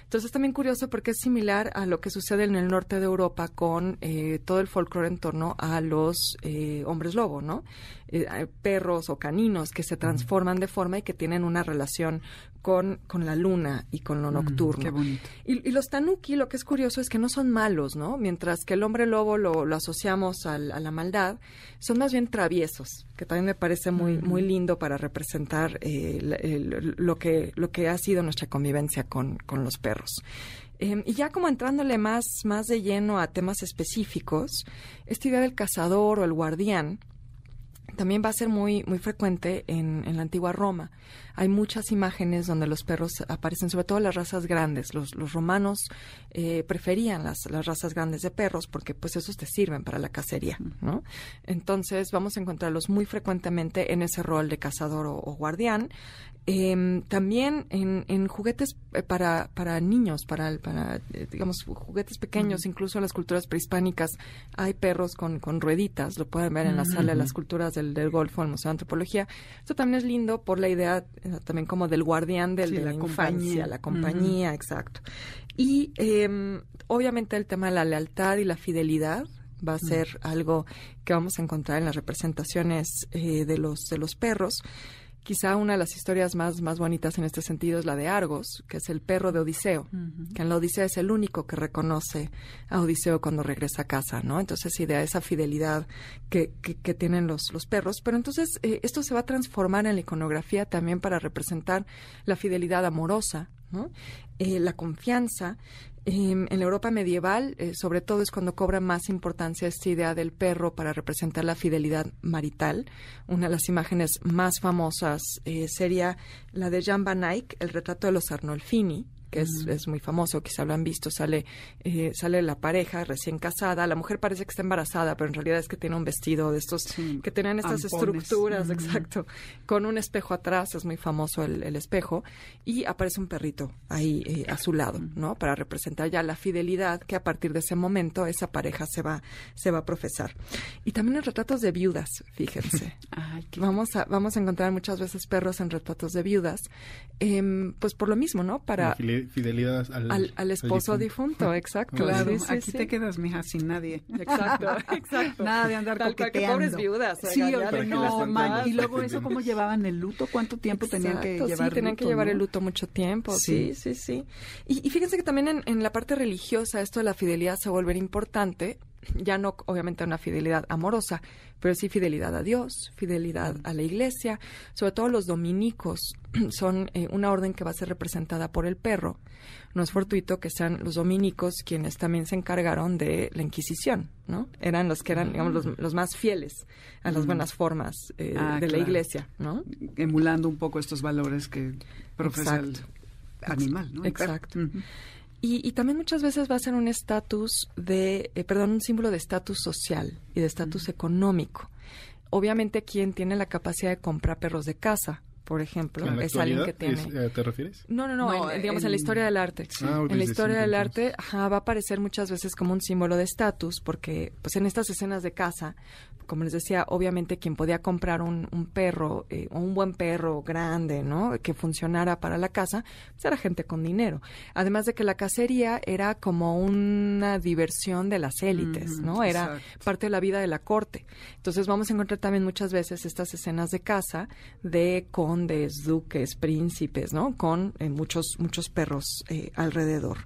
Entonces, también curioso porque es similar a lo que sucede en el norte de Europa con eh, todo el folclore en torno a los eh, hombres lobo, ¿no? Eh, perros o caninos que se transforman de forma y que tienen una relación con, con la luna y con lo nocturno. qué bonito. Y, los tanuki, lo que es curioso es que no son malos, ¿no? Mientras que el hombre lobo lo, lo asociamos a la maldad, son más bien traviesos, que también me parece muy, muy lindo para representar lo, que, lo que ha sido nuestra convivencia con, con los perros. Em, y ya como entrándole más, más de lleno a temas específicos, esta idea del cazador o el guardián también va a ser muy, muy frecuente en, en, la antigua Roma. Hay muchas imágenes donde los perros aparecen, sobre todo las razas grandes. Los, los romanos eh, preferían las, las razas grandes de perros porque pues esos te sirven para la cacería, ¿no? Entonces vamos a encontrarlos muy frecuentemente en ese rol de cazador o, guardián. Em, también en, en juguetes eh, para, para niños, para, para eh, digamos, juguetes pequeños, incluso en las culturas prehispánicas hay perros con, con rueditas, lo pueden ver en la sala de las culturas del, del Golfo, el Museo de Antropología. Esto también es lindo por la idea eh, también como del guardián del, de la, infancia, la compañía, exacto. Y em, obviamente el tema de la lealtad y la fidelidad va a ser algo que vamos a encontrar en las representaciones de los de los perros. Quizá una de las historias más, más bonitas en este sentido es la de Argos, que es el perro de Odiseo, que en la Odisea es el único que reconoce a Odiseo cuando regresa a casa, ¿no? Entonces, idea esa fidelidad que, que, tienen los, los perros. Pero entonces, eh, esto se va a transformar en la iconografía también para representar la fidelidad amorosa, Eh, la confianza en la Europa medieval, eh, sobre todo, es cuando cobra más importancia esta idea del perro para representar la fidelidad marital. Una de las imágenes más famosas eh, sería la de Jean Van Eyck, el retrato de los Arnolfini, que es, es, muy famoso, quizá lo han visto, sale, eh, sale la pareja recién casada, la mujer parece que está embarazada, pero en realidad es que tiene un vestido de estos que tienen estas estructuras, exacto, con un espejo atrás, es muy famoso el, el espejo, y aparece un perrito ahí eh, a su lado, ¿no? Para representar ya la fidelidad que a partir de ese momento esa pareja se va, se va a profesar. Y también en retratos de viudas, fíjense. vamos, a, vamos a encontrar muchas veces perros en retratos de viudas, em, pues por lo mismo, ¿no? Para fidelidad al, al, esposo difunto. exacto. Claro, aquí te quedas, mija, sin nadie. Exacto, exacto. Nada de andar Tal coqueteando. pobres viudas. Sí, no, y luego eso, ¿cómo llevaban el luto? ¿Cuánto tiempo tenían que llevar Sí, tenían que llevar el luto mucho tiempo. Sí, sí, sí. Y, fíjense que también en, en la parte religiosa esto de la fidelidad se vuelve importante ya no obviamente una fidelidad amorosa, pero sí fidelidad a Dios, fidelidad a la iglesia, sobre todo los dominicos son eh, una orden que va a ser representada por el perro. No es fortuito que sean los dominicos quienes también se encargaron de la Inquisición, ¿no? Eran los que eran, digamos, los, más fieles a las buenas formas eh, ah, de la iglesia, ¿no? Emulando un poco estos valores que profesa el animal, ¿no? Exacto. Y, también muchas veces va a ser un estatus de, eh, perdón, un símbolo de estatus social y de estatus económico. Obviamente quien tiene la capacidad de comprar perros de casa, por ejemplo, es alguien que tiene. Eh, ¿Te refieres? No, no, no, digamos en la historia del arte. Ah, en la historia del arte va a aparecer muchas veces como un símbolo de estatus, porque pues en estas escenas de casa, como les decía, obviamente quien podía comprar un, un perro, eh, o un buen perro grande, ¿no? Que funcionara para la casa, pues era gente con dinero. Además de que la cacería era como una diversión de las élites, ¿no? Era parte de la vida de la corte. Entonces vamos a encontrar también muchas veces estas escenas de casa de con condes, duques, príncipes, ¿no? Con eh, muchos, muchos perros eh, alrededor.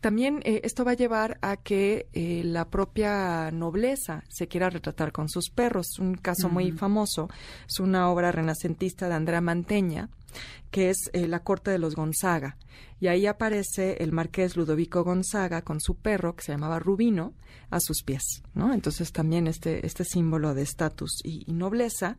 También eh, esto va a llevar a que la propia nobleza se quiera retratar con sus perros. Un caso muy famoso es una obra renacentista de Andrea Manteña, que es La corte de los Gonzaga. Y ahí aparece el marqués Ludovico Gonzaga con su perro, que se llamaba Rubino, a sus pies, ¿no? Entonces también este, este símbolo de estatus y nobleza.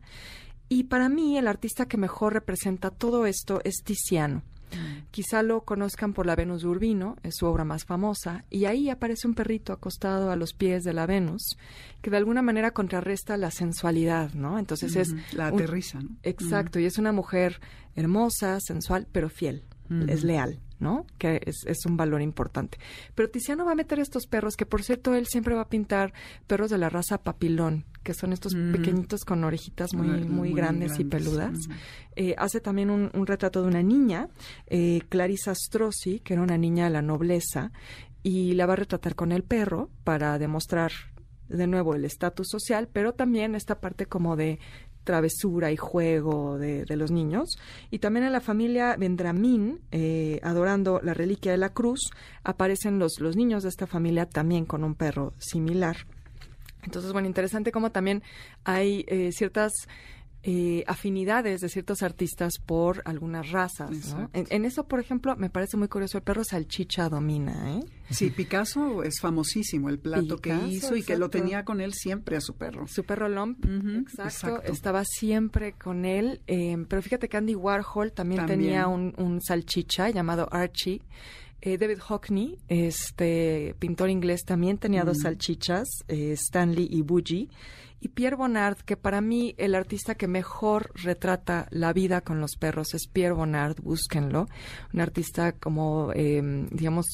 Y para mí el artista que mejor representa todo esto es Tiziano. Mm. Quizá lo conozcan por la Venus de Urbino, es su obra más famosa, y ahí aparece un perrito acostado a los pies de la Venus, que de alguna manera contrarresta la sensualidad, ¿no? Entonces es... La aterriza, ¿no? Exacto, y es una mujer hermosa, sensual, pero fiel, es leal. ¿No? Que es, es, un valor importante. Pero Tiziano va a meter estos perros, que por cierto él siempre va a pintar perros de la raza papilón, que son estos pequeñitos con orejitas muy, muy, grandes, y peludas. Eh, hace también un, retrato de una niña, eh, Clarissa Strozzi, que era una niña de la nobleza, y la va a retratar con el perro para demostrar de nuevo el estatus social, pero también esta parte como de travesura y juego de, los niños. Y también en la familia Vendramín, eh, adorando la reliquia de la cruz, aparecen los, los niños de esta familia también con un perro similar. Entonces, bueno, interesante cómo también hay eh, ciertas eh, afinidades de ciertos artistas por algunas razas. En, eso, por ejemplo, me parece muy curioso, el perro salchicha domina. ¿eh? Sí, Picasso es famosísimo, el plato que hizo y que lo tenía con él siempre a su perro. Su perro Lomp, exacto, estaba siempre con él. Eh, pero fíjate que Andy Warhol también, tenía un, salchicha llamado Archie. Eh, David Hockney, este pintor inglés, también tenía dos salchichas, Stanley y Bougie. Y Pierre Bonnard, que para mí el artista que mejor retrata la vida con los perros es Pierre Bonnard, búsquenlo, un artista como, eh, digamos,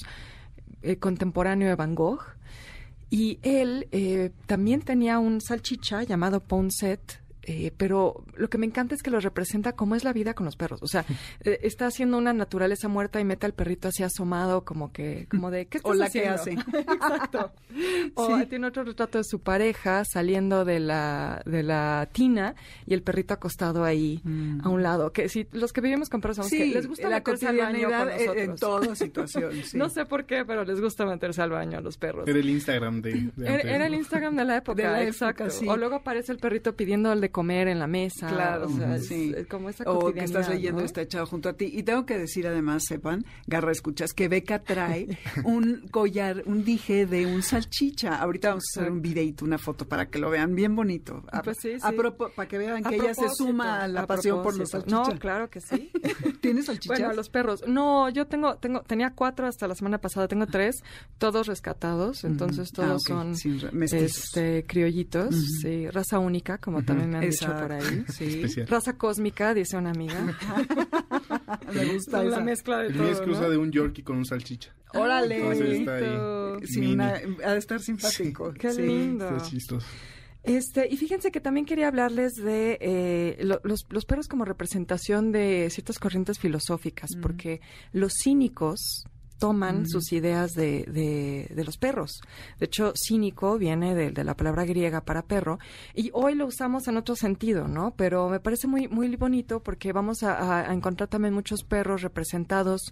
eh, contemporáneo de Van Gogh. Y él eh, también tenía un salchicha llamado Ponset, eh, pero lo que me encanta es que lo representa como es la vida con los perros. O sea, eh, está haciendo una naturaleza muerta y mete al perrito así asomado, como que, como de, ¿qué estás o la que hace. Exacto. O tiene otro retrato de su pareja saliendo de la, de la tina y el perrito acostado ahí mm. a un lado. Que si los que vivimos con perros, que les gusta la meterse al baño con nosotros. En toda situación. no sé por qué, pero les gusta meterse al baño a los perros. Era el Instagram de, era, el Instagram de la época, exacto. O luego aparece el perrito pidiendo al de comer en la mesa. Claro, o sí. como esa O que estás leyendo está echado junto a ti. Y tengo que decir además, sepan, Garra, escuchas, que Beca trae un collar, un dije de un salchicha. Ahorita vamos a hacer un videito, una foto para que lo vean bien bonito. A, pues sí, para que vean que ella se suma a la pasión por los salchichas. No, claro que sí. ¿Tienes salchichas? Bueno, los perros. No, yo tengo, tengo, tenía cuatro hasta la semana pasada, tengo tres, todos rescatados, entonces ah, todos son este, criollitos, sí, raza única, como también me han dicho por ahí. Sí. Raza cósmica, dice una amiga. Me gusta la mezcla de todo. Es de un Yorkie con un salchicha. Órale. Sí, ha de estar simpático. Qué lindo. Este, y fíjense que también quería hablarles de eh, los, los, perros como representación de ciertas corrientes filosóficas, porque los cínicos toman sus ideas de, de, los perros. De hecho, cínico viene de, la palabra griega para perro y hoy lo usamos en otro sentido, ¿no? Pero me parece muy, muy bonito porque vamos a, encontrar también muchos perros representados,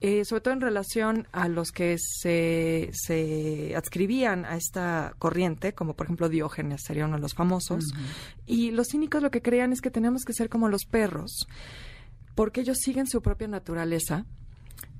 eh, sobre todo en relación a los que se, se adscribían a esta corriente, como por ejemplo Diógenes sería uno de los famosos. Y los cínicos lo que creían es que tenemos que ser como los perros porque ellos siguen su propia naturaleza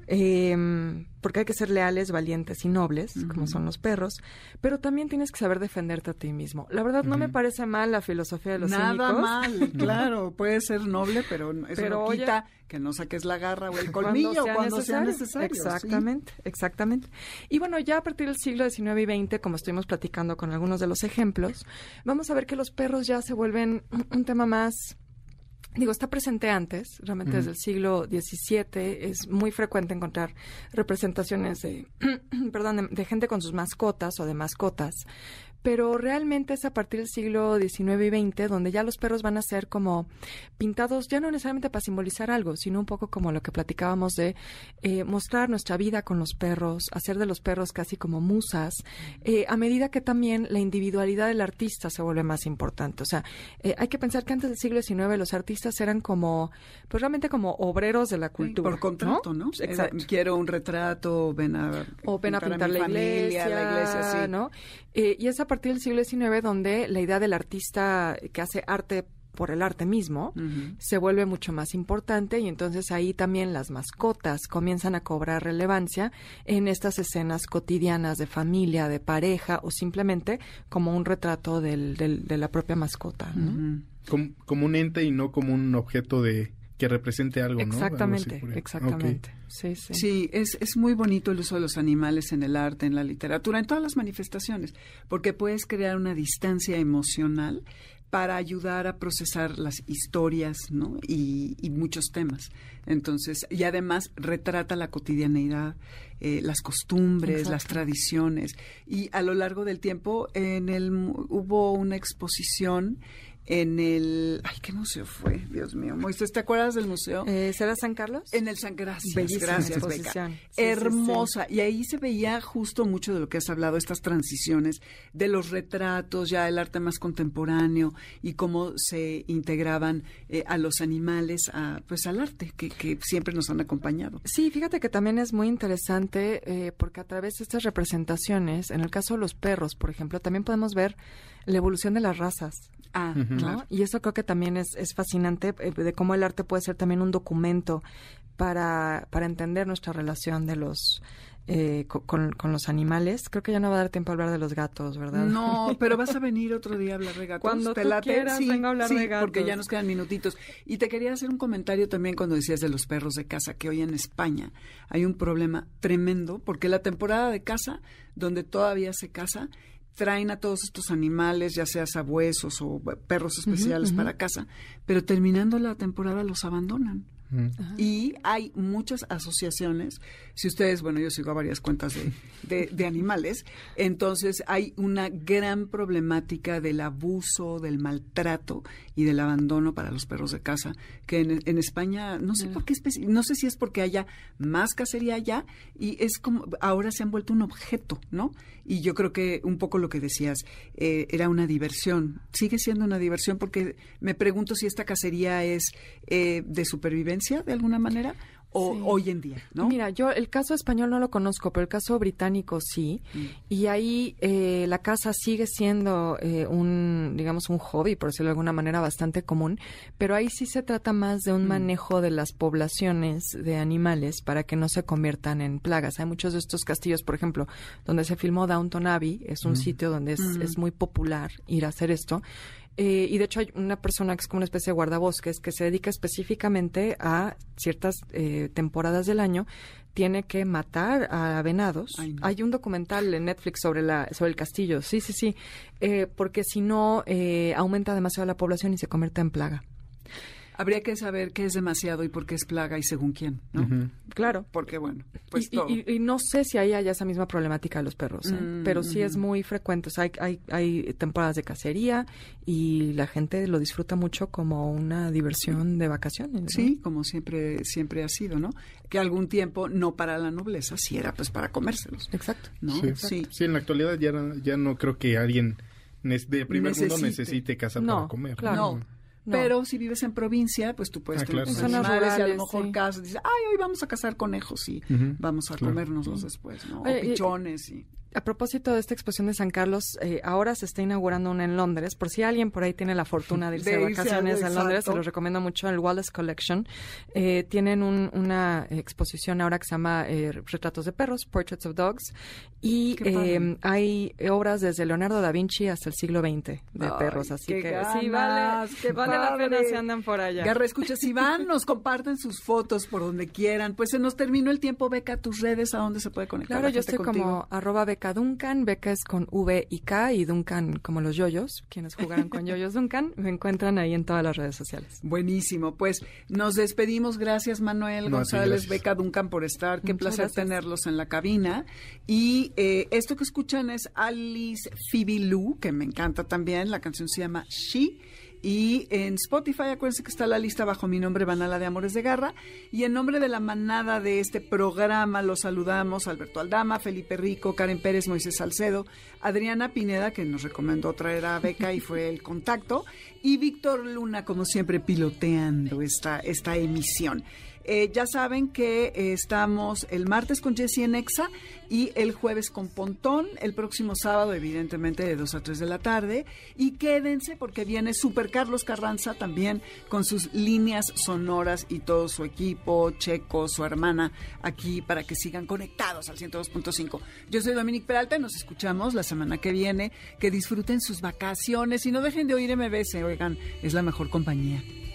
eh, porque hay que ser leales, valientes y nobles, como son los perros, pero también tienes que saber defenderte a ti mismo. La verdad, no me parece mal la filosofía de los Nada mal, claro, puede ser noble, pero eso pero, no quita que no saques la garra o el colmillo cuando sea, necesario. Exactamente, exactamente. Y bueno, ya a partir del siglo XIX y XX, como estuvimos platicando con algunos de los ejemplos, vamos a ver que los perros ya se vuelven un tema más digo, está presente antes, realmente desde el siglo XVII es muy frecuente encontrar representaciones de, perdón, de, gente con sus mascotas o de mascotas, pero realmente es a partir del siglo XIX y XX donde ya los perros van a ser como pintados, ya no necesariamente para simbolizar algo, sino un poco como lo que platicábamos de eh, mostrar nuestra vida con los perros, hacer de los perros casi como musas, eh, a medida que también la individualidad del artista se vuelve más importante. O sea, eh, hay que pensar que antes del siglo XIX los artistas eran como, pues realmente como obreros de la cultura. por contrato, ¿no? Exacto. quiero un retrato, ven a, o ven a pintar la, iglesia, la iglesia, ¿no? y esa partir del siglo XIX donde la idea del artista que hace arte por el arte mismo, se vuelve mucho más importante y entonces ahí también las mascotas comienzan a cobrar relevancia en estas escenas cotidianas de familia, de pareja o simplemente como un retrato del, de la propia mascota. como, un ente y no como un objeto de, que represente algo, exactamente, Exactamente, Sí, sí. Sí, es, es muy bonito el uso de los animales en el arte, en la literatura, en todas las manifestaciones, porque puedes crear una distancia emocional para ayudar a procesar las historias ¿no? y, muchos temas. Entonces, y además retrata la cotidianeidad, eh, las costumbres, las tradiciones. Y a lo largo del tiempo en el, hubo una exposición en el... Ay, ¿qué museo fue? Dios mío. Moisés, ¿te acuerdas del museo? Eh, ¿Será San Carlos? En el San Gracias. gracias, Beca. Hermosa. y ahí se veía justo mucho de lo que has hablado, estas transiciones de los retratos, ya el arte más contemporáneo y cómo se integraban eh, a los animales, a, pues al arte, que, que, siempre nos han acompañado. Sí, fíjate que también es muy interesante eh, porque a través de estas representaciones, en el caso de los perros, por ejemplo, también podemos ver la evolución de las razas. Ah, ¿no? Y eso creo que también es, es fascinante eh, de cómo el arte puede ser también un documento para, para entender nuestra relación de los eh, con, con, los animales. Creo que ya no va a dar tiempo a hablar de los gatos, ¿verdad? No, pero vas a venir otro día a hablar de gatos. Cuando te tú quieras, sí, vengo a hablar de gatos. porque ya nos quedan minutitos. Y te quería hacer un comentario también cuando decías de los perros de casa, que hoy en España hay un problema tremendo, porque la temporada de casa, donde todavía se casa, traen a todos estos animales, ya sea sabuesos o perros especiales para casa, pero terminando la temporada los abandonan. Y hay muchas asociaciones, si ustedes, bueno, yo sigo a varias cuentas de, de, animales, entonces hay una gran problemática del abuso, del maltrato y del abandono para los perros de casa, que en, España, no sé por qué, no sé si es porque haya más cacería allá y es como, ahora se han vuelto un objeto, ¿no? Y yo creo que un poco lo que decías, eh, era una diversión, sigue siendo una diversión porque me pregunto si esta cacería es eh, de supervivencia de alguna manera o hoy en día, ¿no? Mira, yo el caso español no lo conozco, pero el caso británico sí. Mm. Y ahí eh, la caza sigue siendo eh, un, digamos, un hobby, por decirlo de alguna manera, bastante común. Pero ahí sí se trata más de un mm. manejo de las poblaciones de animales para que no se conviertan en plagas. Hay muchos de estos castillos, por ejemplo, donde se filmó Downton Abbey, es un mm. sitio donde es, es muy popular ir a hacer esto. Eh, y de hecho hay una persona que es como una especie de guardabosques que se dedica específicamente a ciertas eh, temporadas del año tiene que matar a venados. Hay un documental en Netflix sobre la sobre el castillo. Sí, sí, sí. Eh, porque si no aumenta demasiado la población y se convierte en plaga. Habría que saber qué es demasiado y por qué es plaga y según quién, ¿no? Claro. Porque, bueno, pues y, no sé si ahí haya esa misma problemática de los perros, ¿eh? mm, pero sí es muy frecuente. O sea, hay, hay, hay, temporadas de cacería y la gente lo disfruta mucho como una diversión de vacaciones. Sí, como siempre, siempre ha sido, ¿no? Que algún tiempo, no para la nobleza, si era pues para comérselos. Exacto. ¿no? Sí, sí. en la actualidad ya, ya no creo que alguien de primer mundo necesite casa para comer. Claro. No. Pero si vives en provincia, pues tú puedes ah, tener animales y a lo mejor casas, dices, ay, hoy vamos a cazar conejos y vamos a comérnoslos después, ¿no? o pichones y a propósito de esta exposición de San Carlos, eh, ahora se está inaugurando una en Londres. Por si alguien por ahí tiene la fortuna de irse de, vacaciones a, Londres, se los recomiendo mucho el Wallace Collection. Eh, tienen una exposición ahora que se llama eh, Retratos de Perros, Portraits of Dogs, y hay obras desde Leonardo da Vinci hasta el siglo XX de perros. Así que sí, vale, que vale la pena si andan por allá. Garra, escucha, si van, nos comparten sus fotos por donde quieran. Pues se nos terminó el tiempo, Beca, tus redes, ¿a dónde se puede conectar? Claro, yo estoy como arroba Beca Duncan. Beca es con V y K y Duncan como los yoyos. Quienes jugaron con yoyos Duncan me encuentran ahí en todas las redes sociales. Buenísimo. Pues nos despedimos. Gracias, Manuel González, Beca Duncan, por estar. Qué placer tenerlos en la cabina. Y eh, esto que escuchan es Alice Fibilú, que me encanta también. La canción se llama She. Y en Spotify, acuérdense que está la lista bajo mi nombre, Banala de Amores de Garra. Y en nombre de la manada de este programa, los saludamos Alberto Aldama, Felipe Rico, Karen Pérez, Moisés Salcedo, Adriana Pineda, que nos recomendó traer a Beca y fue el contacto, y Víctor Luna, como siempre, piloteando esta, esta emisión. Eh, ya saben que eh, estamos el martes con Jessie en Exa y el jueves con Pontón, el próximo sábado, evidentemente, de 2 a 3 de la tarde. Y quédense porque viene Super Carlos Carranza también con sus líneas sonoras y todo su equipo, Checo, su hermana, aquí para que sigan conectados al 102.5. Yo soy Dominique Peralta nos escuchamos la semana que viene. Que disfruten sus vacaciones y no dejen de oír MBS, oigan, es la mejor compañía.